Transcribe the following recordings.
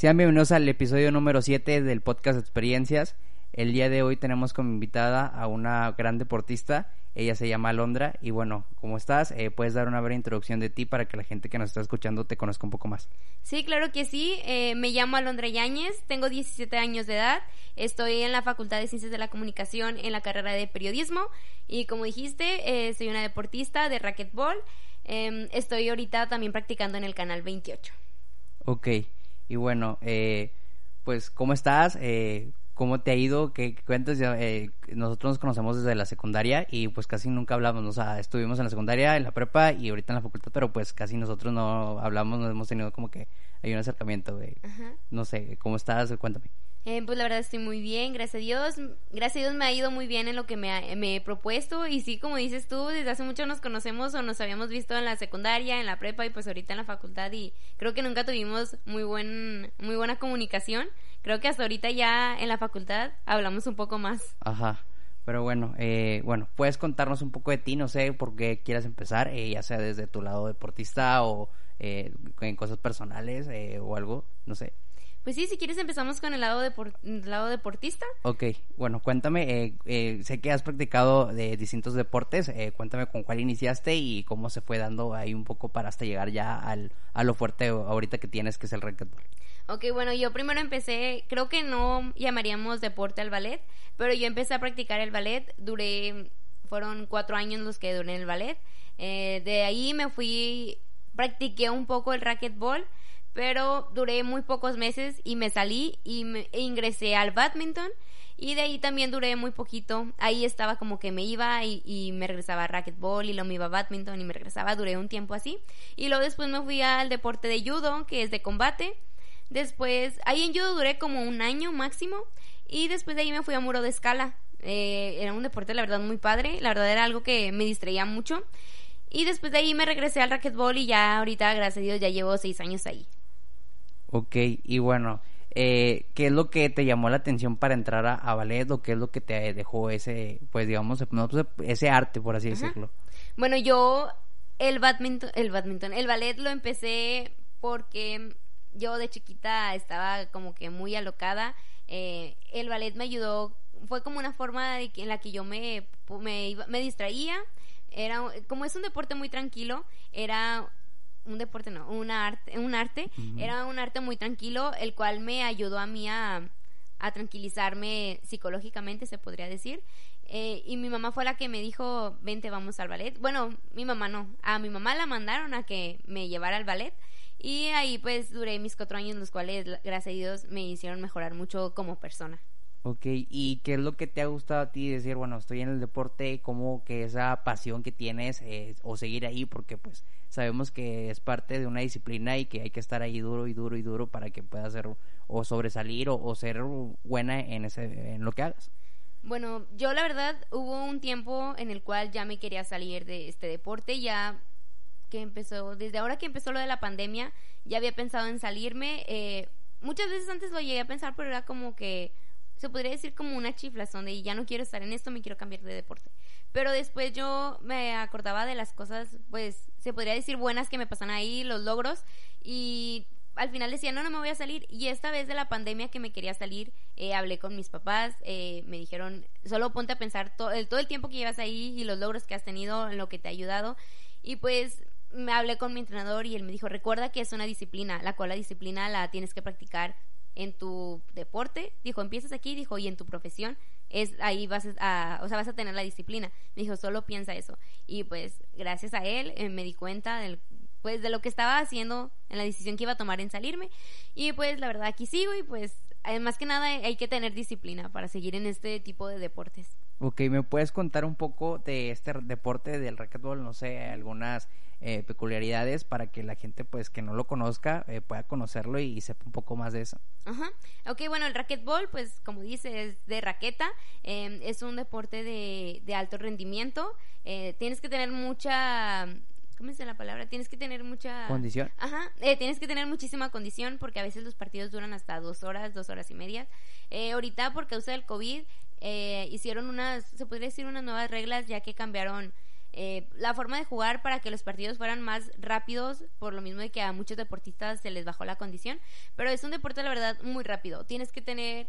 Sean bienvenidos al episodio número 7 del podcast Experiencias. El día de hoy tenemos como invitada a una gran deportista. Ella se llama Alondra. Y bueno, ¿cómo estás? Eh, ¿Puedes dar una breve introducción de ti para que la gente que nos está escuchando te conozca un poco más? Sí, claro que sí. Eh, me llamo Alondra Yáñez, tengo 17 años de edad. Estoy en la Facultad de Ciencias de la Comunicación en la carrera de Periodismo. Y como dijiste, eh, soy una deportista de racquetball. Em, estoy ahorita también practicando en el canal 28. Ok. Y bueno, eh, pues, ¿cómo estás? Eh, ¿Cómo te ha ido? ¿Qué cuentas? Eh, nosotros nos conocemos desde la secundaria y pues casi nunca hablamos, o sea, estuvimos en la secundaria, en la prepa y ahorita en la facultad, pero pues casi nosotros no hablamos, no hemos tenido como que hay un acercamiento, de, no sé, ¿cómo estás? Cuéntame. Eh, pues la verdad estoy muy bien, gracias a Dios. Gracias a Dios me ha ido muy bien en lo que me, me, he propuesto. Y sí, como dices tú, desde hace mucho nos conocemos o nos habíamos visto en la secundaria, en la prepa y pues ahorita en la facultad. Y creo que nunca tuvimos muy, buen, muy buena comunicación. Creo que hasta ahorita ya en la facultad hablamos un poco más. Ajá. Pero bueno, eh, bueno, puedes contarnos un poco de ti, no sé por qué quieras empezar, eh, ya sea desde tu lado deportista o eh, en cosas personales eh, o algo, no sé. Pues sí, si quieres empezamos con el lado, lado deportista. Ok, bueno, cuéntame, eh, eh, sé que has practicado de distintos deportes, eh, cuéntame con cuál iniciaste y cómo se fue dando ahí un poco para hasta llegar ya al, a lo fuerte ahorita que tienes, que es el racquetball. Ok, bueno, yo primero empecé, creo que no llamaríamos deporte al ballet, pero yo empecé a practicar el ballet, duré, fueron cuatro años los que duré en el ballet, de ahí me fui, practiqué un poco el racquetball, pero duré muy pocos meses y me salí y me, e ingresé al badminton y de ahí también duré muy poquito. Ahí estaba como que me iba y, me regresaba a racquetball y luego me iba a badminton y me regresaba. Duré un tiempo así. Y luego después me fui al deporte de judo, que es de combate. Después, ahí en judo duré como un año máximo. Y después de ahí me fui a muro de escala. Eh, era un deporte, la verdad, muy padre. La verdad era algo que me distraía mucho. Y después de ahí me regresé al racquetball y ya ahorita, gracias a Dios, ya llevo seis años ahí. Ok, y bueno, eh, ¿qué es lo que te llamó la atención para entrar a, ballet o qué es lo que te dejó ese, pues digamos, pues, ese arte, por así decirlo? Bueno, yo el badminton, el badminton, el ballet lo empecé porque yo de chiquita estaba como que muy alocada. Eh, el ballet me ayudó, fue como una forma de en la que yo me, me, me distraía. Era, como es un deporte muy tranquilo, era un deporte no, un arte, un arte, era un arte muy tranquilo, el cual me ayudó a mí a, tranquilizarme psicológicamente, se podría decir. Eh, y mi mamá fue la que me dijo, vente, vamos al ballet. Bueno, mi mamá no, a mi mamá la mandaron a que me llevara al ballet. Y ahí pues duré mis cuatro años, los cuales, gracias a Dios, me hicieron mejorar mucho como persona. Ok, ¿y qué es lo que te ha gustado a ti decir, bueno, estoy en el deporte, como que esa pasión que tienes o seguir ahí, porque pues sabemos que es parte de una disciplina y que hay que estar ahí duro y duro y duro para que puedas ser o sobresalir o, ser buena en, ese, en lo que hagas. Bueno, yo la verdad hubo un tiempo en el cual ya me quería salir de este deporte, ya que empezó, desde ahora que empezó lo de la pandemia, ya había pensado en salirme. Eh, muchas veces antes lo llegué a pensar, pero era como que se podría decir como una chiflazón de ya no quiero estar en esto, me quiero cambiar de deporte. Pero después yo me acordaba de las cosas, pues se podría decir buenas que me pasan ahí, los logros, y al final decía, no, no me voy a salir. Y esta vez de la pandemia que me quería salir, eh, hablé con mis papás, eh, me dijeron, solo ponte a pensar todo el, todo el tiempo que llevas ahí y los logros que has tenido, en lo que te ha ayudado. Y pues me hablé con mi entrenador y él me dijo, recuerda que es una disciplina, la cual la disciplina la tienes que practicar en tu deporte, dijo, empiezas aquí, dijo, y en tu profesión, es ahí vas a, o sea, vas a tener la disciplina. Me dijo, solo piensa eso. Y pues gracias a él eh, me di cuenta del, pues de lo que estaba haciendo en la decisión que iba a tomar en salirme. Y pues la verdad aquí sigo y pues más que nada hay que tener disciplina para seguir en este tipo de deportes. Ok, ¿me puedes contar un poco de este deporte del racquetball? No sé, algunas eh, peculiaridades para que la gente pues que no lo conozca eh, pueda conocerlo y, sepa un poco más de eso. Ajá. Ok, bueno, el racquetball, pues como dice, es de raqueta, em, es un deporte de, de alto rendimiento, eh, tienes que tener mucha ¿cómo es la palabra? Tienes que tener mucha... Condición. Ajá, eh, tienes que tener muchísima condición porque a veces los partidos duran hasta dos horas, dos horas y media. Eh, ahorita por causa del COVID eh, hicieron unas, se podría decir unas nuevas reglas ya que cambiaron la forma de jugar para que los partidos fueran más rápidos, por lo mismo de que a muchos deportistas se les bajó la condición. Pero es un deporte, la verdad, muy rápido. Tienes que tener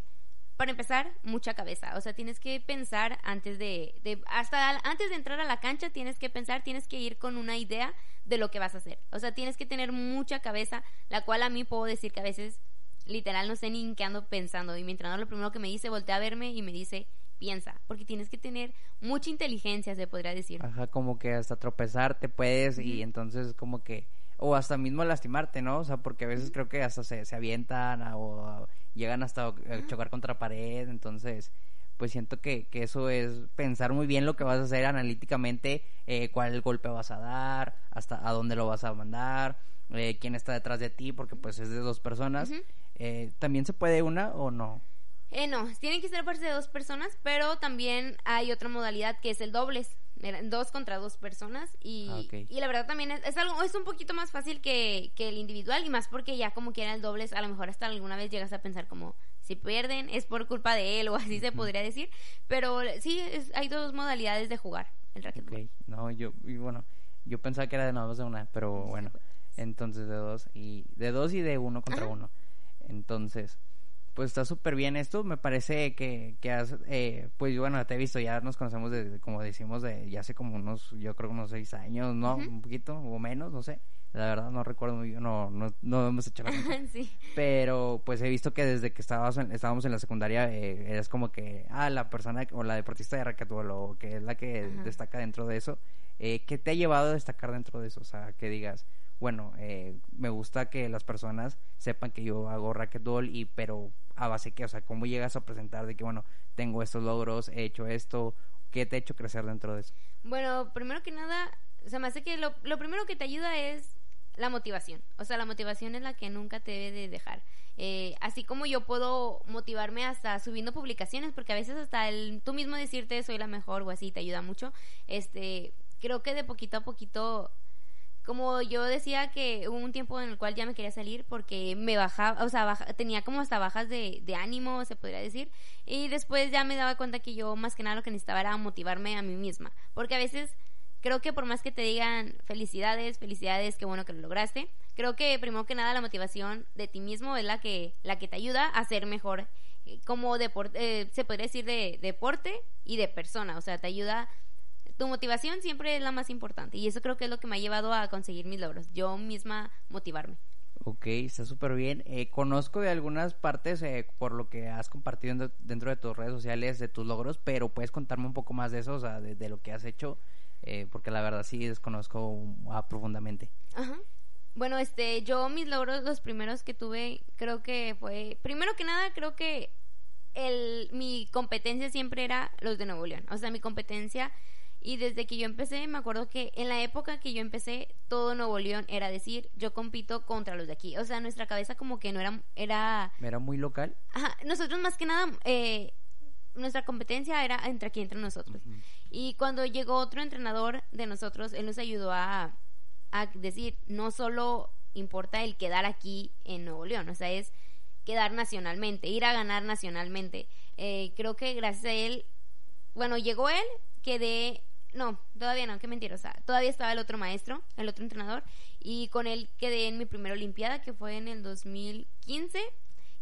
para empezar, mucha cabeza. O sea, tienes que pensar antes de, hasta antes de entrar a la cancha, tienes que pensar, tienes que ir con una idea de lo que vas a hacer. O sea, tienes que tener mucha cabeza, la cual a mí puedo decir que a veces, literal, no sé ni en qué ando pensando. Y mi entrenador lo primero que me dice, voltea a verme y me dice, piensa, porque tienes que tener mucha inteligencia, se podría decir. Ajá, como que hasta tropezar te puedes y entonces como que o hasta mismo lastimarte, ¿no? O sea, porque a veces creo que hasta se, se avientan o, llegan hasta chocar contra pared, entonces pues siento que, que, eso es pensar muy bien lo que vas a hacer analíticamente, eh, cuál golpe vas a dar, hasta a dónde lo vas a mandar, eh, quién está detrás de ti, porque pues es de dos personas. Eh, ¿También se puede una o no? Eh, no, tienen que ser parte de dos personas, pero también hay otra modalidad que es el dobles. Dos contra dos personas y, ah, y la verdad también es, algo es un poquito más fácil que, que, el individual y más porque ya como quiera el dobles a lo mejor hasta alguna vez llegas a pensar como si pierden es por culpa de él o así se podría decir. Pero sí hay dos modalidades de jugar el racquetball no yo y bueno yo pensaba que era de dos de una pero bueno entonces de dos y de dos y de uno contra uno entonces pues está súper bien esto. Me parece que, que has, eh, pues bueno, te he visto, ya nos conocemos desde, como decimos, de ya hace como unos, yo creo unos seis años, ¿no? Un poquito o menos, no sé. La verdad no recuerdo muy bien, no, no, no hemos hecho la sí. Pero pues he visto que desde que estabas estábamos en la secundaria eh, eres como que, ah, la persona o la deportista de racquetball o que es la que destaca dentro de eso. Eh, ¿Qué te ha llevado a destacar dentro de eso? O sea, que digas, bueno, eh, me gusta que las personas sepan que yo hago racquetball y pero a base que, o sea, cómo llegas a presentar de que, bueno, tengo estos logros, he hecho esto, ¿qué te ha hecho crecer dentro de eso? Bueno, primero que nada, se me hace que lo, lo primero que te ayuda es la motivación. O sea, la motivación es la que nunca te debe de dejar. Eh, así como yo puedo motivarme hasta subiendo publicaciones, porque a veces hasta el tú mismo decirte soy la mejor o así te ayuda mucho. Este, creo que de poquito a poquito como yo decía que hubo un tiempo en el cual ya me quería salir porque me bajaba, o sea, tenía como hasta bajas de, de, ánimo, se podría decir, y después ya me daba cuenta que yo más que nada lo que necesitaba era motivarme a mí misma, porque a veces creo que por más que te digan felicidades, felicidades, qué bueno que lo lograste, creo que primero que nada la motivación de ti mismo es la que, la que te ayuda a ser mejor eh, como deporte, eh, se podría decir de deporte y de persona, o sea, te ayuda tu motivación siempre es la más importante y eso creo que es lo que me ha llevado a conseguir mis logros, yo misma motivarme. Ok, está súper bien. Eh, conozco de algunas partes eh, por lo que has compartido dentro de tus redes sociales de tus logros, pero puedes contarme un poco más de eso, o sea, de, lo que has hecho, eh, porque la verdad sí desconozco ah, profundamente. Ajá. Bueno, este, yo mis logros, los primeros que tuve, creo que fue, primero que nada, creo que el, mi competencia siempre era los de Nuevo León. O sea, mi competencia y desde que yo empecé, me acuerdo que en la época que yo empecé, todo Nuevo León era decir, yo compito contra los de aquí. O sea, nuestra cabeza como que no era... Era, ¿Era muy local? Ajá, nosotros más que nada, eh, nuestra competencia era entre aquí, entre nosotros. Y cuando llegó otro entrenador de nosotros, él nos ayudó a, a decir, no solo importa el quedar aquí en Nuevo León, o sea, es quedar nacionalmente, ir a ganar nacionalmente. Eh, creo que gracias a él, bueno, llegó él, quedé no, todavía no, qué mentira, o sea, todavía estaba el otro maestro, el otro entrenador, y con él quedé en mi primera Olimpiada, que fue en el 2015,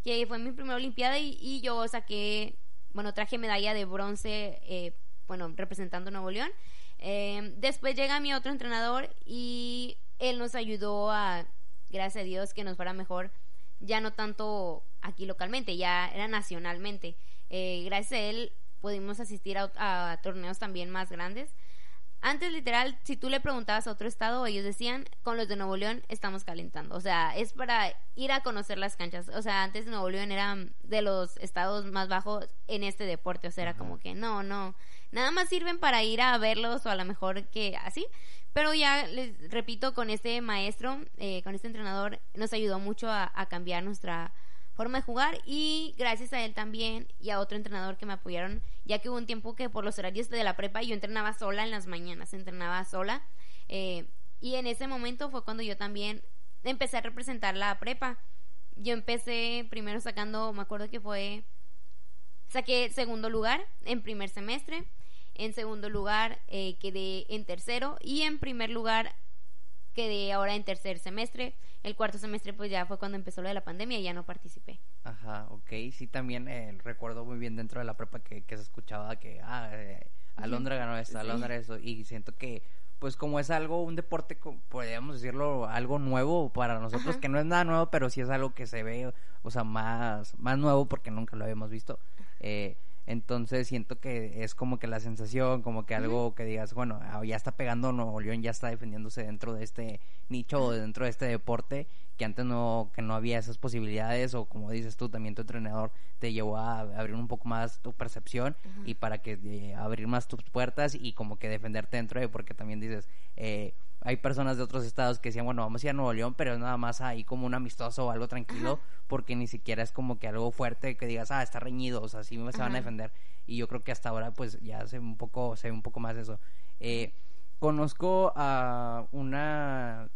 que fue mi primera Olimpiada, y, yo saqué, bueno, traje medalla de bronce, eh, bueno, representando Nuevo León. Eh, después llega mi otro entrenador y él nos ayudó a, gracias a Dios, que nos fuera mejor, ya no tanto aquí localmente, ya era nacionalmente. Eh, gracias a él pudimos asistir a, torneos también más grandes. Antes, literal, si tú le preguntabas a otro estado, ellos decían, con los de Nuevo León estamos calentando. O sea, es para ir a conocer las canchas. O sea, antes Nuevo León era de los estados más bajos en este deporte. O sea, era como que no, no. Nada más sirven para ir a verlos o a lo mejor que así. Pero ya les repito, con este maestro, eh, con este entrenador, nos ayudó mucho a, cambiar nuestra forma de jugar y gracias a él también y a otro entrenador que me apoyaron, ya que hubo un tiempo que por los horarios de la prepa yo entrenaba sola en las mañanas, entrenaba sola eh, y en ese momento fue cuando yo también empecé a representar la prepa. Yo empecé primero sacando, me acuerdo que fue, saqué segundo lugar en primer semestre en segundo lugar eh, quedé en tercero y en primer lugar quedé ahora en tercer semestre. El cuarto semestre pues ya fue cuando empezó lo de la pandemia y ya no participé. Ajá, ok. Sí, también eh, recuerdo muy bien dentro de la prepa que, se escuchaba que, ah, eh, Alondra ganó esto, Alondra eso. Y siento que, pues como es algo, un deporte, podríamos decirlo, algo nuevo para nosotros, que no es nada nuevo, pero sí es algo que se ve, o sea, más, más nuevo porque nunca lo habíamos visto. Eh, entonces siento que es como que la sensación, como que algo que digas, bueno, ah, ya está pegando Nuevo León, ya está defendiéndose dentro de este nicho o dentro de este deporte que antes no, que no había esas posibilidades o como dices tú, también tu entrenador te llevó a abrir un poco más tu percepción y para que eh, abrir más tus puertas y como que defenderte dentro de, porque también dices, eh, hay personas de otros estados que decían, bueno, vamos a ir a Nuevo León, pero es nada más ahí como un amistoso o algo tranquilo, porque ni siquiera es como que algo fuerte que digas, ah, está reñido, o sea, sí me se van a defender. Y yo creo que hasta ahora, pues ya se ve un poco, se ve un poco más eso. Eh, Conozco a una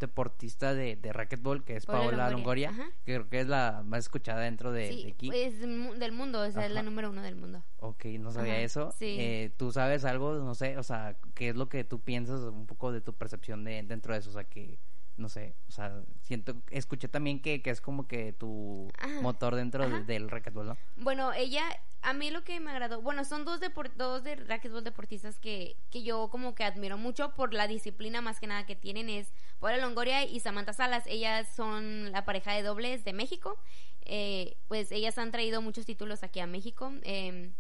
deportista de, de racquetball que es Paola, Longoria, que creo que es la más escuchada dentro de, sí, aquí. Es del mundo, o sea, es la número uno del mundo. Ok, no sabía eso. Sí. Eh, ¿Tú sabes algo? No sé, o sea, ¿qué es lo que tú piensas un poco de tu percepción de dentro de eso? O sea, que no sé, o sea, siento, escuché también que, que es como que tu motor dentro del racquetball, ¿no? Bueno, ella, a mí lo que me agradó, bueno, son dos, dos de racquetball deportistas que, que yo como que admiro mucho por la disciplina más que nada que tienen, es Paula Longoria y Samantha Salas, ellas son la pareja de dobles de México, eh, pues ellas han traído muchos títulos aquí a México, eh,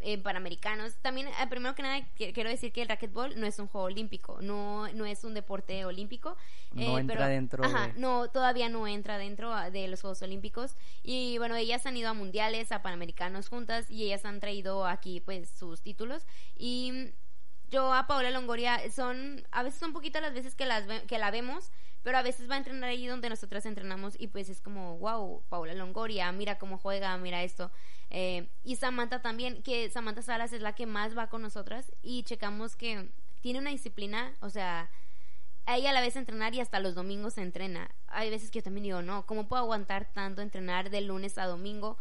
en Panamericanos. También, eh, primero que nada, quiero decir que el racquetball no es un juego olímpico, no, no es un deporte olímpico. No eh, entra dentro ajá, no, todavía no entra dentro ah, de los Juegos Olímpicos. Y bueno, ellas han ido a mundiales, a Panamericanos juntas y ellas han traído aquí pues sus títulos. Y yo a Paola Longoria son, a veces son poquitas las veces que, las que la vemos, pero a veces va a entrenar ahí donde nosotras entrenamos y pues es como, wow, Paola Longoria, mira cómo juega, mira esto. Eh, y Samantha también, que Samantha Salas es la que más va con nosotras y checamos que tiene una disciplina, o sea, a la vez entrenar y hasta los domingos se entrena. Hay veces que yo también digo, no, ¿cómo puedo aguantar tanto entrenar de lunes a domingo?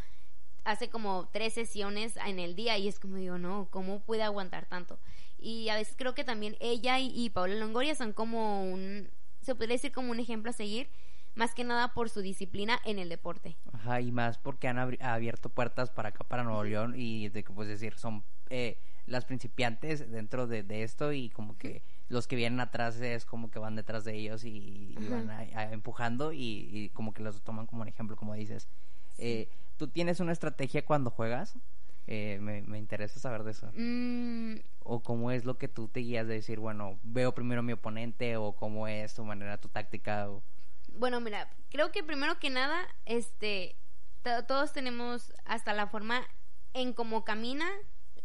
Hace como tres sesiones en el día y es como digo, no, ¿cómo puede aguantar tanto? Y a veces creo que también ella y, y Paula Longoria son como un, se podría decir como un ejemplo a seguir más que nada por su disciplina en el deporte. Ajá, y más porque han abierto puertas para acá, para Nuevo León, y de que, pues decir, son eh, las principiantes dentro de, esto y como que los que vienen atrás es como que van detrás de ellos y, van empujando y, como que los toman como un ejemplo, como dices. Eh, ¿Tú tienes una estrategia cuando juegas? Eh, me, me, interesa saber de eso. Mm. O cómo es lo que tú te guías de decir, bueno, veo primero a mi oponente o cómo es tu manera, tu táctica. O bueno, mira, creo que primero que nada, este, todos tenemos hasta la forma en cómo camina.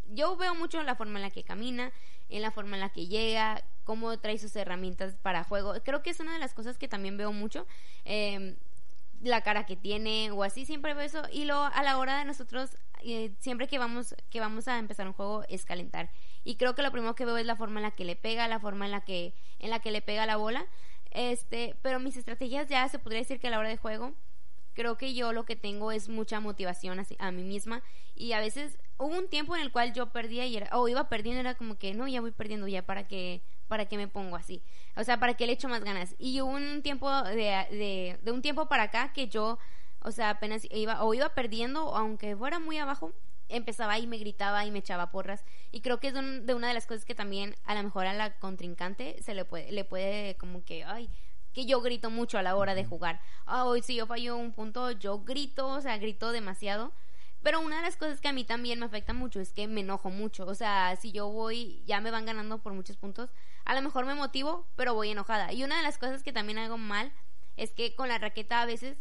Yo veo mucho la forma en la que camina, en la forma en la que llega, cómo trae sus herramientas para juego. Creo que es una de las cosas que también veo mucho. Em, la cara que tiene o así siempre veo eso. Y luego a la hora de nosotros eh, siempre que vamos que vamos a empezar un juego es calentar. Y creo que lo primero que veo es la forma en la que le pega la forma en la que en la que le pega la bola. Este, pero mis estrategias ya se podría decir que a la hora de juego, creo que yo lo que tengo es mucha motivación a, mí misma. Y a veces hubo un tiempo en el cual yo perdía y era, o iba perdiendo, era como que no, ya voy perdiendo, ya para que para que me pongo así, o sea, para que le echo más ganas. Y hubo un tiempo de, de, de un tiempo para acá que yo, o sea, apenas iba, o iba perdiendo, aunque fuera muy abajo, empezaba y me gritaba y me echaba porras. Y creo que es de una de las cosas que también a lo mejor a la contrincante se le puede, le puede como que, ay, que yo grito mucho a la hora de jugar. Hoy si yo fallo un punto, yo grito, o sea, grito demasiado. Pero una de las cosas que a mí también me afecta mucho es que me enojo mucho. O sea, si yo voy, ya me van ganando por muchos puntos, a lo mejor me motivo, pero voy enojada. Y una de las cosas que también hago mal es que con la raqueta a veces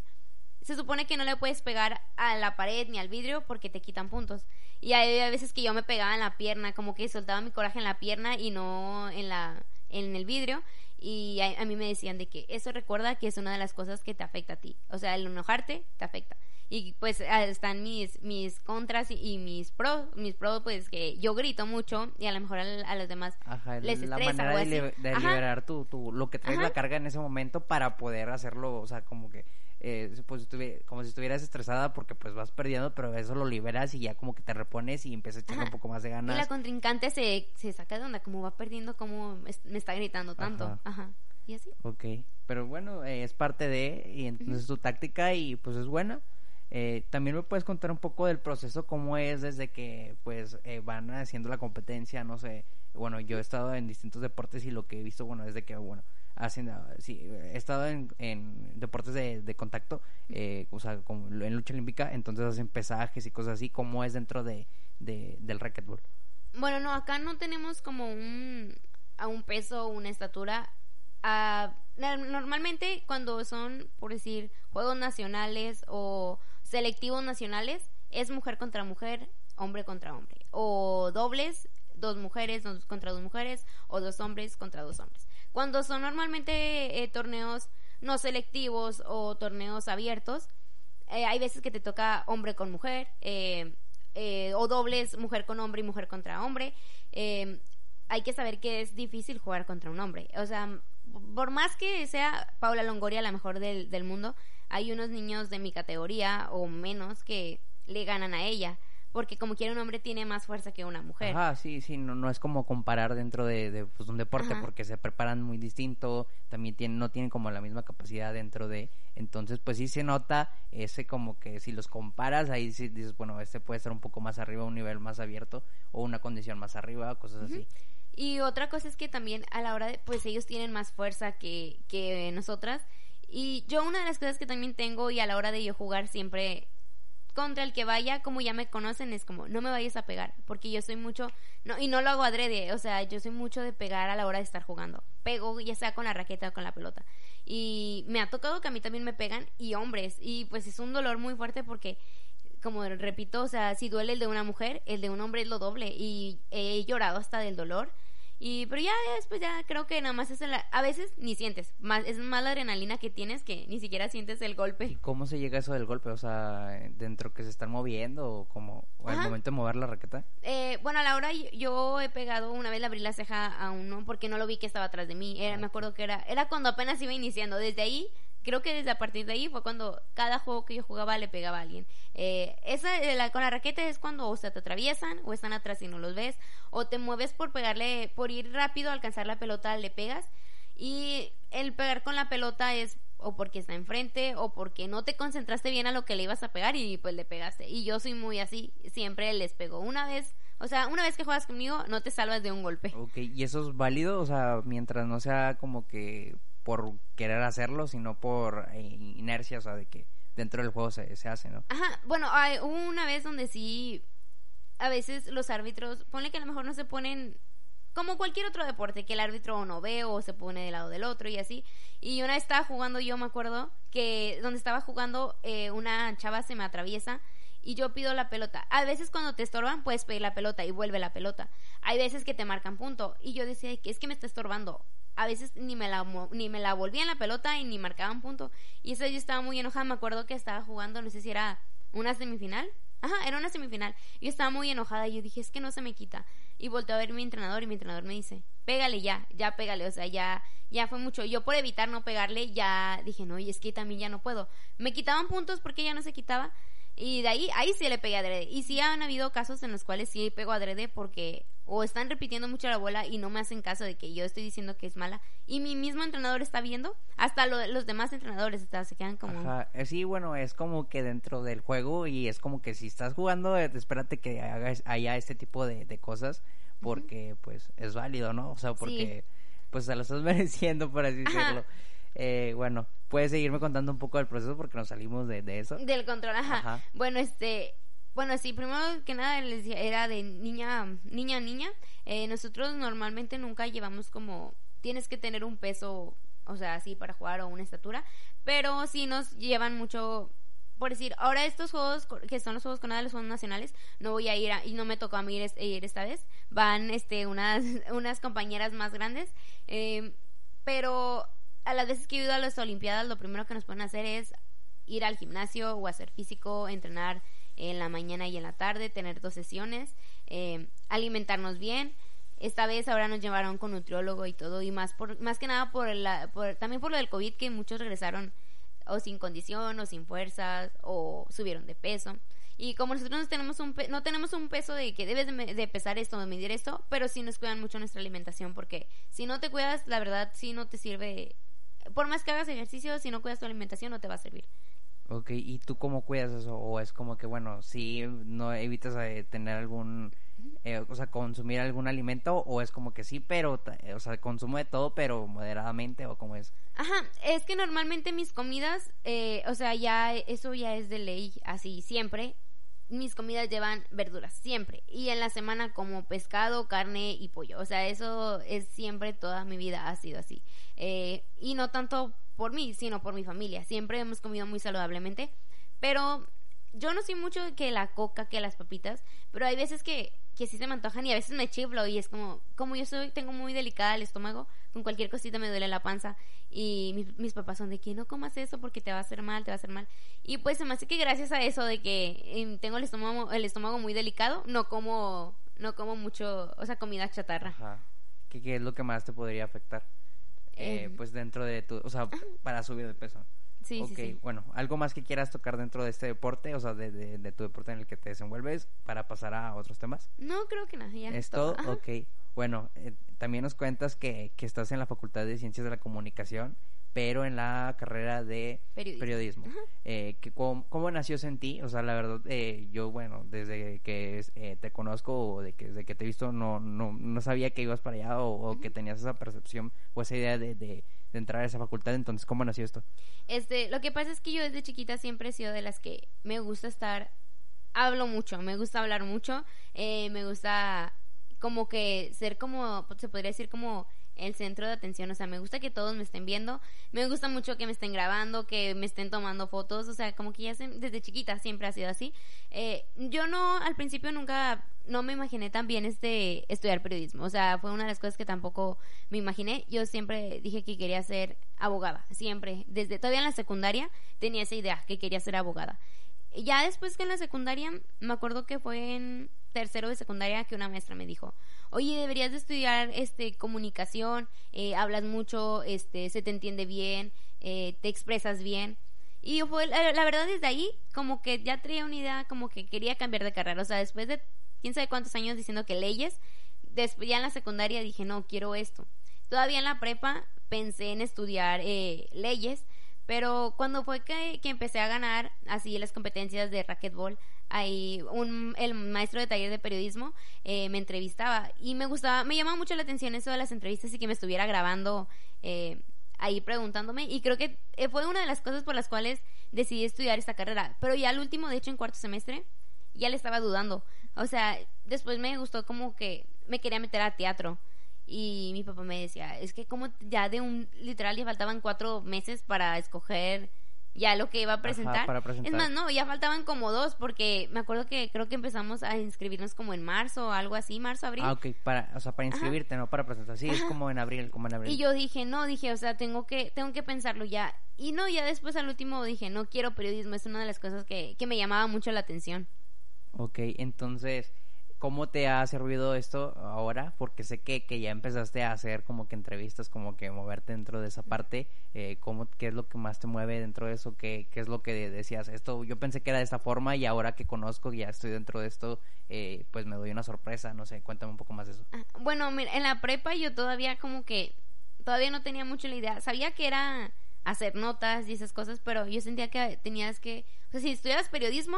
se supone que no le puedes pegar a la pared ni al vidrio porque te quitan puntos. Y hay veces que yo me pegaba en la pierna, como que soltaba mi coraje en la pierna y no en la en el vidrio y a, a, mí me decían de que eso recuerda que es una de las cosas que te afecta a ti. O sea, el enojarte te afecta. Y pues están mis mis contras y, mis pros, mis pros pues que yo grito mucho y a lo mejor a, los demás Ajá, les la estresa manera o de, así. de Ajá. liberar tu, tu lo que traes Ajá. la carga en ese momento para poder hacerlo, o sea, como que eh, pues como si estuvieras estresada porque pues vas perdiendo, pero eso lo liberas y ya como que te repones y empiezas a echarle un poco más de Y ganas. la contrincante se, se saca de onda, como va perdiendo, como es- me está gritando tanto. Ajá. Ajá. Y así. Ok, pero bueno, eh, es parte de, y entonces tu táctica y pues es buena. Eh, también me puedes contar un poco del proceso, cómo es desde que pues eh, van haciendo la competencia, no sé, bueno, yo he estado en distintos deportes y lo que he visto, bueno, desde que, bueno, hacen, ah, sí, he estado en, en deportes de, de contacto, eh, o sea, como en lucha olímpica, entonces hacen pesajes y cosas así, ¿cómo es dentro de, de del racquetball? Bueno, no, acá no tenemos como un, a un peso una estatura. Na- normalmente cuando son, por decir, juegos nacionales o selectivos nacionales, es mujer contra mujer, hombre contra hombre. O dobles, dos mujeres dos contra dos mujeres, o dos hombres contra dos hombres. Cuando son normalmente eh, torneos no selectivos o torneos abiertos, eh, hay veces que te toca hombre con mujer, eh, o dobles mujer con hombre y mujer contra hombre. Eh, hay que saber que es difícil jugar contra un hombre. O sea, por más que sea Paula Longoria la mejor del, del mundo, hay unos niños de mi categoría o menos que le ganan a ella. Porque como quiera un hombre tiene más fuerza que una mujer. Ajá, sí, sí, no, no es como comparar dentro de, de, pues, un deporte Ajá. porque se preparan muy distinto, también tienen, no tienen como la misma capacidad dentro de, entonces pues sí se nota ese como que si los comparas ahí sí dices, bueno, este puede estar un poco más arriba, un nivel más abierto o una condición más arriba, cosas así. Y otra cosa es que también a la hora de, pues ellos tienen más fuerza que, que nosotras. Y yo una de las cosas que también tengo y a la hora de yo jugar siempre contra el que vaya, como ya me conocen, es como, no me vayas a pegar, porque yo soy mucho, no, y no lo hago adrede, o sea, yo soy mucho de pegar a la hora de estar jugando. Pego ya sea con la raqueta o con la pelota. Y me ha tocado que a mí también me pegan, y hombres, y pues es un dolor muy fuerte porque como repito, o sea, si duele el de una mujer, el de un hombre es lo doble y he llorado hasta del dolor. Y pero ya después ya creo que nada más es el- a veces ni sientes, más es más la adrenalina que tienes que ni siquiera sientes el ¿Y golpe. cómo se llega a eso del golpe? O sea, dentro que se están moviendo o como o al momento de mover la raqueta. Eh, bueno, a la hora yo, yo he pegado una vez le abrí la ceja a uno porque no lo vi que estaba atrás de mí. Era, me acuerdo que era era cuando apenas iba iniciando. Desde ahí creo que desde a partir de ahí fue cuando cada juego que yo jugaba le pegaba a alguien. Eh, esa la- con la raqueta es cuando o se te atraviesan o están atrás y no los ves o te mueves por pegarle por ir rápido a alcanzar la pelota le pegas y el pegar con la pelota es o porque está enfrente o porque no te concentraste bien a lo que le ibas a pegar y pues le pegaste. Y yo soy muy así, siempre les pego. Una vez, o sea, una vez que juegas conmigo no te salvas de un golpe. Ok, ¿y eso es válido? O sea, mientras no sea como que por querer hacerlo, sino por eh, inercia, o sea, de que dentro del juego se, se hace, ¿no? Ajá, bueno, hay, una vez donde sí, a veces los árbitros, ponle que a lo mejor no se ponen como cualquier otro deporte, que el árbitro no ve o se pone del lado del otro y así. Y una vez estaba jugando, yo me acuerdo que donde estaba jugando, eh, una chava se me atraviesa y yo pido la pelota. A veces cuando te estorban, puedes pedir la pelota y vuelve la pelota. Hay veces que te marcan punto. Y yo decía, que es que me está estorbando. A veces ni me la ni me la volvían la pelota y ni marcaban punto. Y eso yo estaba muy enojada. Me acuerdo que estaba jugando, no sé si era una semifinal. Ajá, era una semifinal. Yo estaba muy enojada y yo dije, es que no se me quita. Y volteo a ver mi entrenador y mi entrenador me dice, pégale ya, ya pégale, o sea, ya, ya fue mucho. Yo por evitar no pegarle, ya dije, no, y es que también ya no puedo. Me quitaban puntos porque ella no se quitaba. Y de ahí, ahí sí le pegué adrede. Y sí han habido casos en los cuales sí pego adrede porque o están repitiendo mucho la bola y no me hacen caso de que yo estoy diciendo que es mala. Y mi mismo entrenador está viendo, hasta lo- los demás entrenadores hasta se quedan como... Ajá, eh, sí, bueno, es como que dentro del juego y es como que si estás jugando, eh, espérate que hagas, haya este tipo de, de cosas porque pues es válido, ¿no? O sea, porque pues se lo estás mereciendo, por así Ajá. decirlo. Eh, bueno, puedes seguirme contando un poco del proceso porque nos salimos de, de eso. Del control, ajá. Ajá. Bueno, este, bueno, sí, primero que nada les decía, era de niña, niña, niña. Eh, nosotros normalmente nunca llevamos como, tienes que tener un peso, o sea, así para jugar o una estatura, pero sí nos llevan mucho, por decir, ahora estos juegos que son los juegos con nada, los juegos nacionales, no voy a ir y no me tocó a mí ir, ir, esta vez, van este unas, unas compañeras más grandes, eh, pero a las veces que he ido a las Olimpiadas, lo primero que nos pueden hacer es ir al gimnasio o hacer físico, entrenar en la mañana y en la tarde, tener dos sesiones, eh, alimentarnos bien. Esta vez ahora nos llevaron con nutriólogo y todo, y más, por, más que nada por, la, por también por lo del COVID, que muchos regresaron o sin condición, o sin fuerzas, o subieron de peso. Y como nosotros no tenemos un, no tenemos un peso de que debes de, pesar esto, de medir esto, pero sí nos cuidan mucho nuestra alimentación, porque si no te cuidas, la verdad sí no te sirve. Por más que hagas ejercicio, si no cuidas tu alimentación, no te va a servir. Ok, ¿y tú cómo cuidas eso? ¿O es como que, bueno, si no evitas eh, tener algún, eh, o sea, consumir algún alimento? ¿O es como que sí, pero, eh, o sea, consumo de todo, pero moderadamente? ¿O cómo es? Ajá, es que normalmente mis comidas, o sea, ya eso ya es de ley, así siempre. Mis comidas llevan verduras, siempre. Y en la semana como pescado, carne y pollo. O sea, eso es siempre, toda mi vida ha sido así. y no tanto por mí, sino por mi familia. Siempre hemos comido muy saludablemente, pero yo no soy mucho que la coca, que las papitas, pero hay veces que, que sí se me antojan y a veces me chiflo y es como, como yo soy, tengo muy delicada el estómago, con cualquier cosita me duele la panza y mis, mis papás son de que no comas eso porque te va a hacer mal, te va a hacer mal. Y pues se me hace que gracias a eso de que em, tengo el estómago, el estómago muy delicado, no como, no como mucho, o sea, comida chatarra. Ajá. ¿Qué, qué es lo que más te podría afectar? Eh, em. pues dentro de tu, o sea, para subir de peso. Sí, sí, sí, bueno, algo más que quieras tocar dentro de este deporte, o sea, de, de, tu deporte en el que te desenvuelves para pasar a otros temas. No, creo que nada, ya. Es todo, ok. Bueno, eh, también nos cuentas que, que estás en la Facultad de Ciencias de la Comunicación pero en la carrera de periodismo. Eh, que, ¿cómo, nació eso en ti? O sea, la verdad, eh, yo, bueno, desde que eh, te conozco o de que, desde que te he visto, no, no, no sabía que ibas para allá o, que tenías esa percepción o esa idea de, de, entrar a esa facultad. Entonces, ¿cómo nació esto? Este, lo que pasa es que yo desde chiquita siempre he sido de las que me gusta estar, hablo mucho, me gusta hablar mucho, me gusta como que ser como, se podría decir como el centro de atención, o sea, me gusta que todos me estén viendo, me gusta mucho que me estén grabando, que me estén tomando fotos, o sea, como que ya desde chiquita siempre ha sido así. Eh, yo no, al principio nunca, no me imaginé también este, estudiar periodismo, o sea, fue una de las cosas que tampoco me imaginé, yo siempre dije que quería ser abogada, siempre, desde todavía en la secundaria tenía esa idea, que quería ser abogada. Ya después que en la secundaria, me acuerdo que fue en tercero de secundaria que una maestra me dijo, oye, deberías de estudiar este comunicación, eh, hablas mucho, este, se te entiende bien, eh, te expresas bien. Y fue, la, la, verdad desde ahí como que ya traía una idea como que quería cambiar de carrera, o sea, después de quién sabe cuántos años diciendo que leyes, después ya en la secundaria dije, no, quiero esto. Todavía en la prepa pensé en estudiar eh, leyes, pero cuando fue que, que, empecé a ganar así las competencias de racquetball, ahí un, el maestro de taller de periodismo eh, me entrevistaba. Y me gustaba, me llamaba mucho la atención eso de las entrevistas y que me estuviera grabando eh, ahí preguntándome. Y creo que eh, fue una de las cosas por las cuales decidí estudiar esta carrera, pero ya al último, de hecho en cuarto semestre, ya le estaba dudando, o sea, después me gustó como que me quería meter a teatro y mi papá me decía, es que como ya de un, literal ya faltaban cuatro meses para escoger ya lo que iba a presentar. Es más, no, ya faltaban como dos porque me acuerdo que creo que empezamos a inscribirnos como en marzo o algo así, marzo, abril. Ah, ok, para, o sea, para inscribirte, no para presentar. Sí, es como en abril, como en abril. Y yo dije, no, dije, o sea, tengo que, tengo que pensarlo ya. Y no, ya después al último dije, no quiero periodismo, es una de las cosas que, que me llamaba mucho la atención. Ok, entonces, ¿Cómo te ha servido esto ahora? Porque sé que, que ya empezaste a hacer como que entrevistas, como que moverte dentro de esa parte. Eh, ¿cómo, ¿Qué es lo que más te mueve dentro de eso? ¿Qué, ¿Qué es lo que decías? Esto yo pensé que era de esta forma y ahora que conozco, ya estoy dentro de esto, eh, pues me doy una sorpresa. No sé, cuéntame un poco más de eso. Ah, bueno, mira, en la prepa yo todavía como que, todavía no tenía mucho la idea. Sabía que era hacer notas y esas cosas, pero yo sentía que tenías que, o sea, si estudiaras periodismo,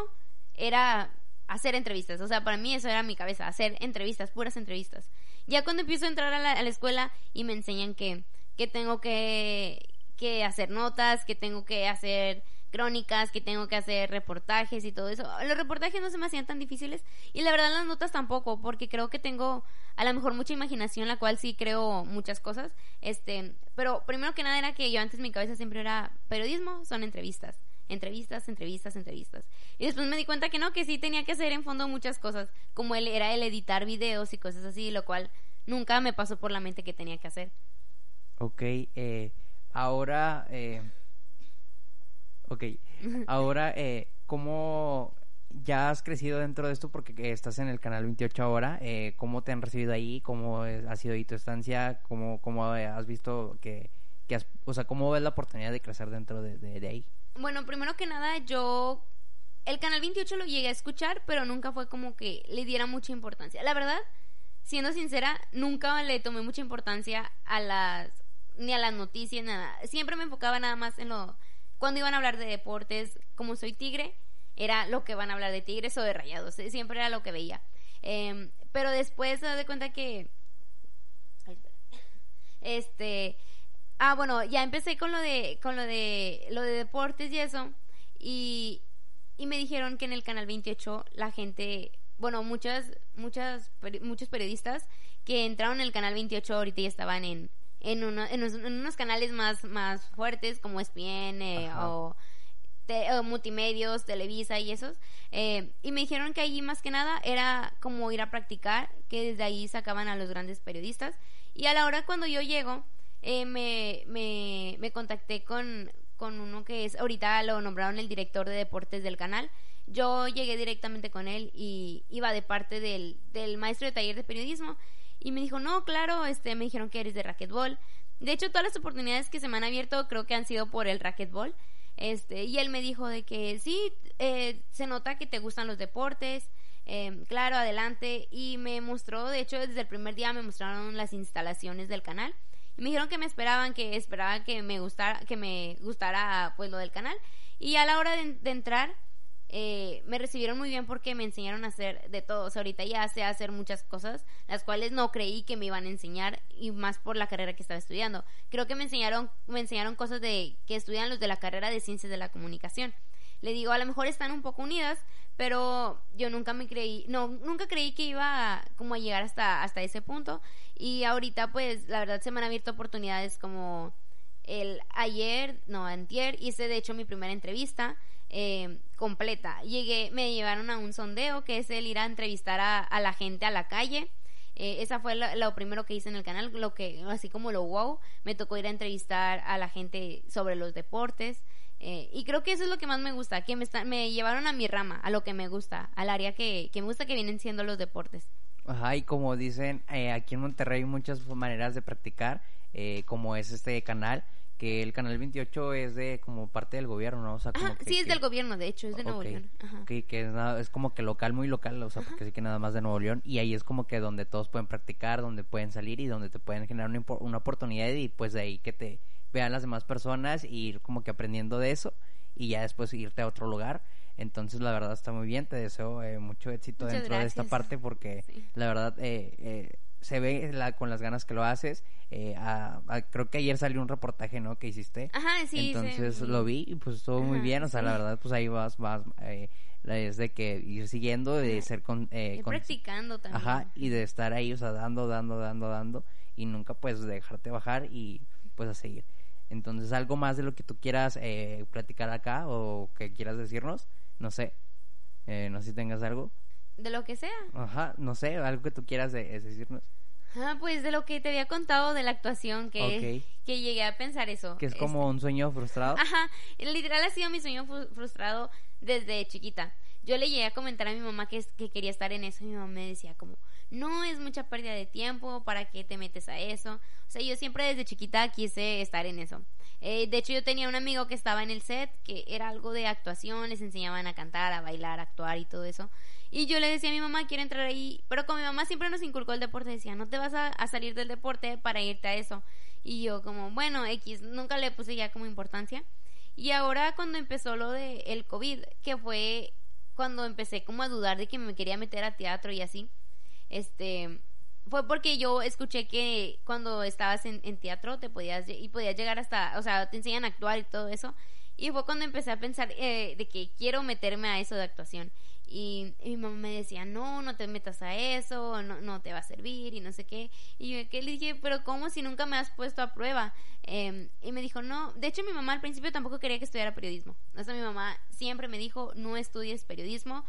era hacer entrevistas. O sea, para mí eso era mi cabeza, hacer entrevistas, puras entrevistas. Ya cuando empiezo a entrar a la, escuela y me enseñan que, que tengo que, que hacer notas, que tengo que hacer crónicas, que tengo que hacer reportajes y todo eso. Los reportajes no se me hacían tan difíciles y la verdad las notas tampoco, porque creo que tengo a lo mejor mucha imaginación, la cual sí creo muchas cosas. Este, pero primero que nada era que yo antes mi cabeza siempre era periodismo, son entrevistas. Entrevistas, entrevistas, entrevistas. Y después me di cuenta que no, que sí tenía que hacer en fondo muchas cosas, como el, era el editar videos y cosas así, lo cual nunca me pasó por la mente que tenía que hacer. Ok, eh, ahora, eh, ok, ahora, eh, ¿cómo ya has crecido dentro de esto? Porque estás en el canal 28 ahora, eh, ¿cómo te han recibido ahí? ¿Cómo ha sido ahí tu estancia? ¿Cómo, cómo has visto que, o sea, cómo ves la oportunidad de crecer dentro de, de, ahí? Bueno, primero que nada, yo el canal 28 lo llegué a escuchar, pero nunca fue como que le diera mucha importancia. La verdad, siendo sincera, nunca le tomé mucha importancia a las ni a las noticias, nada. Siempre me enfocaba nada más en lo cuando iban a hablar de deportes, como soy tigre, era lo que van a hablar de tigres o de rayados, eh, siempre era lo que veía. Eh, pero después se de cuenta que este ah bueno ya empecé con lo de con lo de lo de deportes y eso y y me dijeron que en el canal 28 la gente bueno muchas muchas muchos periodistas que entraron en el canal 28 ahorita ya estaban en en, uno, en, unos, en, unos canales más, más fuertes como ESPN eh, o, te, o, multimedios, Televisa y esos. Eh, y me dijeron que allí más que nada era como ir a practicar, que desde ahí sacaban a los grandes periodistas. Y a la hora cuando yo llego, eh, me, me, me contacté con, con uno que es, ahorita lo nombraron el director de deportes del canal. Yo llegué directamente con él y iba de parte del, del maestro de taller de periodismo y me dijo, no, claro, este, me dijeron que eres de racquetball. De hecho, todas las oportunidades que se me han abierto creo que han sido por el racquetball. Este, y él me dijo de que sí, eh, se nota que te gustan los deportes, eh, claro, adelante. Y me mostró, de hecho, desde el primer día me mostraron las instalaciones del canal. Me dijeron que me esperaban, que esperaban que me gustara, que me gustara pues lo del canal. Y a la hora de, de entrar, eh, me recibieron muy bien porque me enseñaron a hacer de todo. O sea, ahorita ya sé hacer muchas cosas, las cuales no creí que me iban a enseñar y más por la carrera que estaba estudiando. Creo que me enseñaron, me enseñaron cosas de que estudian los de la carrera de ciencias de la comunicación. Le digo, a lo mejor están un poco unidas, pero yo nunca me creí, no, nunca creí que iba a, como a llegar hasta, hasta ese punto. Y ahorita, pues, la verdad se me han abierto oportunidades como el ayer, no, antier, hice de hecho mi primera entrevista eh, completa. Llegué, me llevaron a un sondeo, que es el ir a entrevistar a, a la gente a la calle. Eh, esa fue lo, lo, primero que hice en el canal, lo que, así como lo wow, me tocó ir a entrevistar a la gente sobre los deportes. Eh, y creo que eso es lo que más me gusta, que me, está, me llevaron a mi rama, a lo que me gusta, al área que, que me gusta que vienen siendo los deportes. Ajá, y como dicen, eh, aquí en Monterrey hay muchas maneras de practicar, eh, como es este canal que el canal 28 es de como parte del gobierno, ¿no? O sea, como Ajá, que, sí, es que, del gobierno, de hecho, es de Nuevo okay, León. Ajá. Que, que es, nada, es, como que local, muy local, o sea, Ajá. porque sí que nada más de Nuevo León. Y ahí es como que donde todos pueden practicar, donde pueden salir y donde te pueden generar una, una oportunidad y pues de ahí que te vean las demás personas y ir como que aprendiendo de eso y ya después irte a otro lugar. Entonces, la verdad está muy bien. Te deseo eh, mucho éxito Muchas dentro gracias. de esta parte porque sí. la verdad eh, eh, se ve la, con las ganas que lo haces. Eh, a, a, creo que ayer salió un reportaje, ¿no? Que hiciste. Ajá, sí. Entonces sí. lo vi y pues estuvo Ajá, muy bien. O sea, sí. la verdad, pues ahí vas, vas. Eh, es de que ir siguiendo, de ser con, ir con, practicando también. Ajá, y de estar ahí, o sea, dando, dando, dando, dando, y nunca pues dejarte bajar y pues a seguir. Entonces, algo más de lo que tú quieras eh, platicar acá o que quieras decirnos, no sé, eh, no sé si tengas algo. De lo que sea. Ajá, no sé, algo que tú quieras de, de decirnos. Ah, pues de lo que te había contado de la actuación, que, okay. que llegué a pensar eso. Que es como este... un sueño frustrado. Ajá, literal ha sido mi sueño frustrado desde chiquita. Yo le llegué a comentar a mi mamá que, que quería estar en eso y mi mamá me decía como, no es mucha pérdida de tiempo, ¿para qué te metes a eso? O sea, yo siempre desde chiquita quise estar en eso. Eh, de hecho, yo tenía un amigo que estaba en el set, que era algo de actuación, les enseñaban a cantar, a bailar, a actuar y todo eso. Y yo le decía a mi mamá, quiero entrar ahí, pero como mi mamá siempre nos inculcó el deporte, decía, no te vas a, a salir del deporte para irte a eso. Y yo como, bueno, X, nunca le puse ya como importancia. Y ahora cuando empezó lo de el COVID, que fue cuando empecé como a dudar de que me quería meter a teatro y así, este, fue porque yo escuché que cuando estabas en, teatro te podías y podías llegar hasta, o sea, te enseñan a actuar y todo eso. Y fue cuando empecé a pensar eh, de que quiero meterme a eso de actuación. Y, mi mamá me decía, no, no te metas a eso, no, no te va a servir y no sé qué. Y yo ¿qué? le dije, pero ¿cómo si nunca me has puesto a prueba? Em, y me dijo, no, de hecho mi mamá al principio tampoco quería que estudiara periodismo. O sea, mi mamá siempre me dijo, no estudies periodismo,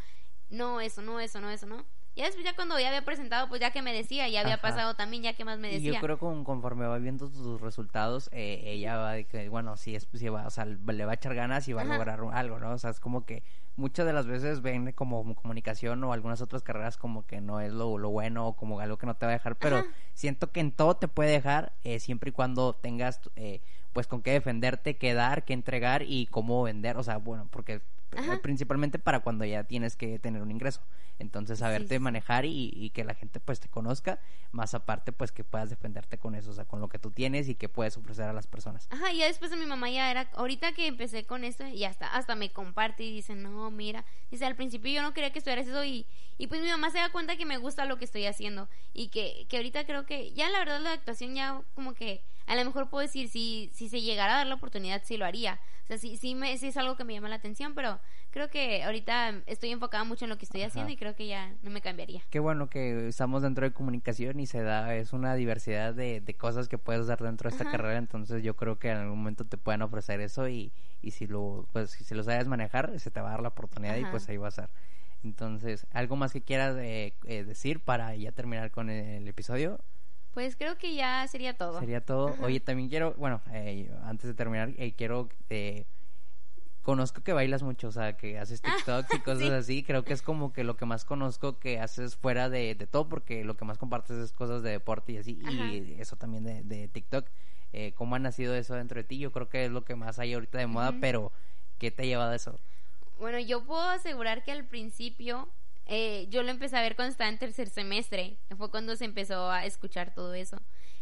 no eso, no eso, no eso, no. Y después ya cuando ya había presentado, pues ya que me decía, ya había pasado también, ya que más me decía. Y yo creo que conforme va viendo tus resultados, eh, ella va de que, bueno, sí, es, sí va, o sea, le va a echar ganas y va a lograr algo, ¿no? O sea, es como que muchas de las veces ven como comunicación o algunas otras carreras como que no es lo, lo bueno o como algo que no te va a dejar, pero siento que en todo te puede dejar eh, siempre y cuando tengas eh, pues con qué defenderte, qué dar, qué entregar y cómo vender, o sea, bueno, porque principalmente para cuando ya tienes que tener un ingreso. Entonces, saberte manejar y, que la gente pues te conozca, más aparte pues que puedas defenderte con eso, o sea, con lo que tú tienes y que puedes ofrecer a las personas. Ajá, y ya después de mi mamá ya era, ahorita que empecé con esto, y hasta, hasta me comparte y dice, no, mira, dice, al principio yo no quería que estudiaras eso y, y pues mi mamá se da cuenta que me gusta lo que estoy haciendo y que, que ahorita creo que ya la verdad la actuación ya como que a lo mejor puedo decir, si, si se llegara a dar la oportunidad, sí lo haría. O sea, sí, sí, me, sí es algo que me llama la atención, pero creo que ahorita estoy enfocada mucho en lo que estoy haciendo y creo que ya no me cambiaría. Qué bueno que estamos dentro de comunicación y se da, es una diversidad de, de cosas que puedes dar dentro de esta carrera, entonces yo creo que en algún momento te pueden ofrecer eso y, y si lo, pues si lo sabes manejar, se te va a dar la oportunidad y pues ahí va a ser. Entonces, ¿algo más que quieras eh, eh, decir para ya terminar con el episodio? Pues creo que ya sería todo. Sería todo. Oye, también quiero, bueno, eh, antes de terminar, eh, quiero, eh, conozco que bailas mucho, o sea, que haces ah, TikToks y cosas así. Creo que es como que lo que más conozco que haces fuera de, de todo, porque lo que más compartes es cosas de deporte y así, y eso también de, de TikTok. Eh, ¿Cómo ha nacido eso dentro de ti? Yo creo que es lo que más hay ahorita de moda, pero ¿qué te ha llevado a eso? Bueno, yo puedo asegurar que al principio eh, yo lo empecé a ver cuando estaba en tercer semestre. Fue cuando se empezó a escuchar todo eso.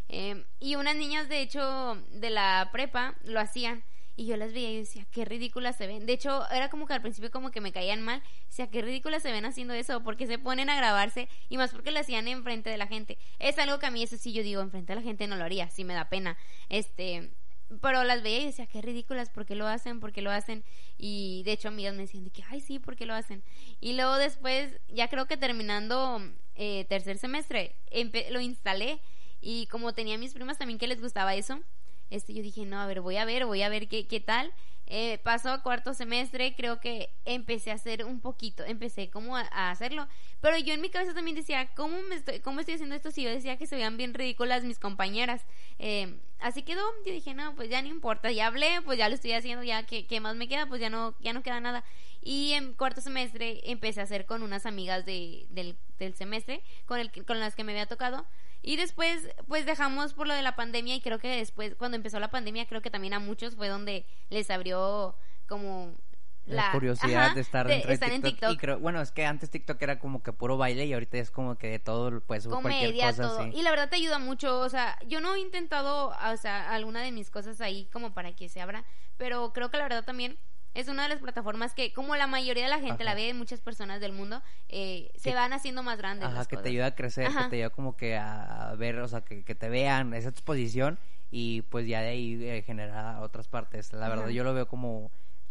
Eh, y unas niñas, de hecho, de la prepa lo hacían. Y yo las veía y decía, qué ridículas se ven. De hecho, era como que al principio como que me caían mal. Decía, qué ridículas se ven haciendo eso. Porque se ponen a grabarse. Y más porque lo hacían enfrente de la gente. Es algo que a mí, eso sí, yo digo, enfrente de la gente no lo haría. Sí me da pena. Este pero las veía y decía, qué ridículas, ¿por qué lo hacen? ¿Por qué lo hacen? Y de hecho amigas me decían de que, ay, sí, ¿por qué lo hacen? Y luego después, ya creo que terminando eh, tercer semestre, lo instalé y como tenía mis primas también que les gustaba eso, este, yo dije, no, a ver, voy a ver, voy a ver qué, qué tal. Eh, pasó cuarto semestre, creo que empecé a hacer un poquito, empecé como a, hacerlo, pero yo en mi cabeza también decía, ¿cómo, me estoy, ¿cómo estoy haciendo esto si yo decía que se veían bien ridículas mis compañeras? Eh, así quedó, yo dije, no, pues ya no importa, ya hablé, pues ya lo estoy haciendo, ya que, más me queda, pues ya no, ya no queda nada. Y en cuarto semestre empecé a hacer con unas amigas de, del, del semestre, con, el, con las que me había tocado, y después, pues dejamos por lo de la pandemia y creo que después, cuando empezó la pandemia, creo que también a muchos fue donde les abrió como la, curiosidad de estar, de, en TikTok. Y creo, bueno, es que antes TikTok era como que puro baile y ahorita es como que de todo, pues Comedia, cualquier cosa. Todo. Y la verdad te ayuda mucho, o sea, yo no he intentado, o sea, alguna de mis cosas ahí como para que se abra, pero creo que la verdad también es una de las plataformas que, como la mayoría de la gente la ve, muchas personas del mundo, eh, se van haciendo más grandes. Ajá, que te ayuda a crecer, que te ayuda como que a ver, o sea, que, te vean esa exposición y pues ya de ahí eh, genera otras partes. La verdad yo lo veo como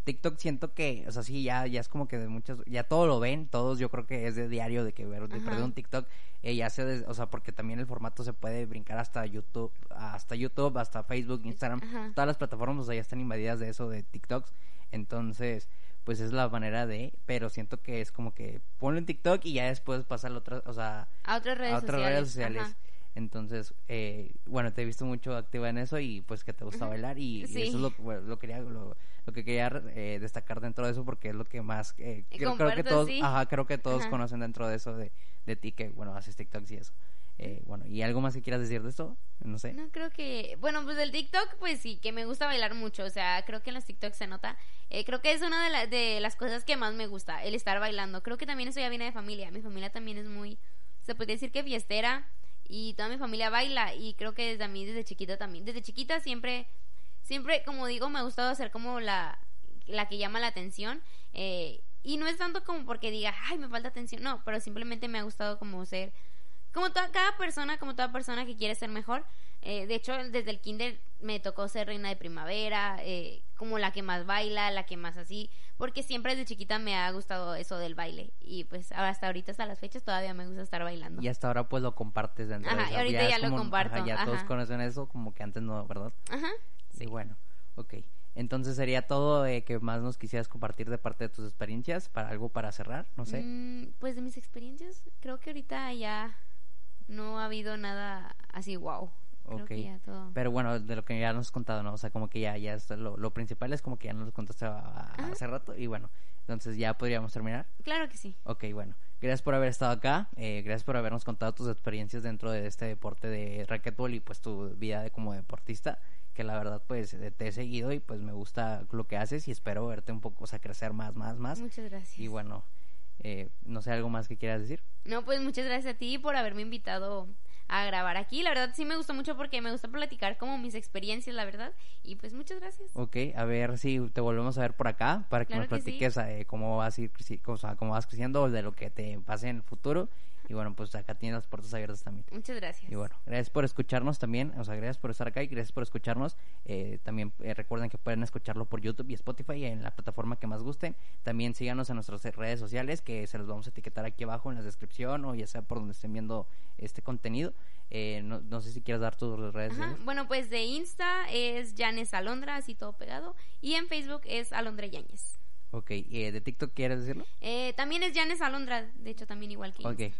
TikTok siento que, o sea, sí, ya, ya es como que de muchas, ya todo lo ven, todos yo creo que es de diario de que ver, de perder un TikTok, eh, ya se, o sea, porque también el formato se puede brincar hasta YouTube, hasta YouTube, hasta Facebook, Instagram, todas las plataformas, o sea, ya están invadidas de eso, de TikToks. Entonces, pues es la manera de, pero siento que es como que ponlo en TikTok y ya después pasa a otras, o sea, a otras redes sociales. Entonces, eh, bueno, te he visto mucho activa en eso y pues que te gusta bailar y, eso es lo, lo, quería, lo, que quería eh, destacar dentro de eso porque es lo que más, eh, creo, que todos, ajá, creo que todos conocen dentro de eso de, de ti que, bueno, haces TikToks y eso. Eh, bueno, ¿y algo más que quieras decir de esto? No sé. No, creo que, bueno, pues el TikTok, pues sí, que me gusta bailar mucho, o sea, creo que en los TikToks se nota. Eh, creo que es una de, las cosas que más me gusta, el estar bailando. Creo que también eso ya viene de familia. Mi familia también es muy, se puede decir que fiestera y toda mi familia baila y creo que desde a mí, desde chiquita también. Desde chiquita siempre, siempre, como digo, me ha gustado hacer como la, la que llama la atención. Eh, y no es tanto como porque diga, ay, me falta atención, no, pero simplemente me ha gustado como ser como toda, cada persona, como toda persona que quiere ser mejor. Eh, de hecho, desde el kinder me tocó ser reina de primavera, eh, como la que más baila, la que más así, porque siempre desde chiquita me ha gustado eso del baile y pues hasta ahorita hasta las fechas todavía me gusta estar bailando. Y hasta ahora pues lo compartes dentro Ajá, de y ahorita es ya lo como- comparto, ajá, ya ajá. todos conocen eso, como que antes no, ¿verdad? Ajá. Sí, bueno, ok. Entonces sería todo eh, que más nos quisieras compartir de parte de tus experiencias para algo para cerrar, no sé. Mm, pues de mis experiencias, creo que ahorita ya no ha habido nada así wow. Creo Ok. que ya todo. Pero bueno, de lo que ya nos has contado, ¿no? O sea, como que ya, ya es lo, lo principal es como que ya nos lo contaste a- hace rato y bueno, entonces ya podríamos terminar. Claro que sí. Ok, bueno. Gracias por haber estado acá. eh, gracias por habernos contado tus experiencias dentro de este deporte de racquetball y pues tu vida de, como deportista. Que la verdad pues eh, te he seguido y pues me gusta lo que haces y espero verte un poco, o sea, crecer más, más, más. Muchas gracias. Y bueno, eh, no sé, ¿algo más que quieras decir? No, pues muchas gracias a ti por haberme invitado a grabar aquí. La verdad sí me gustó mucho porque me gusta platicar como mis experiencias, la verdad. Y pues muchas gracias. Ok, a ver si te volvemos a ver por acá para que Claro nos que sí. platiques eh, cómo vas a ir, cómo vas creciendo o de lo que te pase en el futuro. Y bueno, pues acá tienes las puertas abiertas también. Muchas gracias. Y bueno, gracias por escucharnos también, o sea, gracias por estar acá y gracias por escucharnos. Eh, también eh, recuerden que pueden escucharlo por YouTube y Spotify en la plataforma que más gusten. También síganos en nuestras redes sociales que se los vamos a etiquetar aquí abajo en la descripción o ya sea por donde estén viendo este contenido. Eh, no, no sé si quieres dar tus redes sociales. Bueno, pues de Insta es Janes Alondra, así todo pegado. Y en Facebook es Alondra Yáñez. Ok, eh, ¿de TikTok quieres decirlo? Eh, también es Janes Alondra, de hecho también igual que Ok, Insta.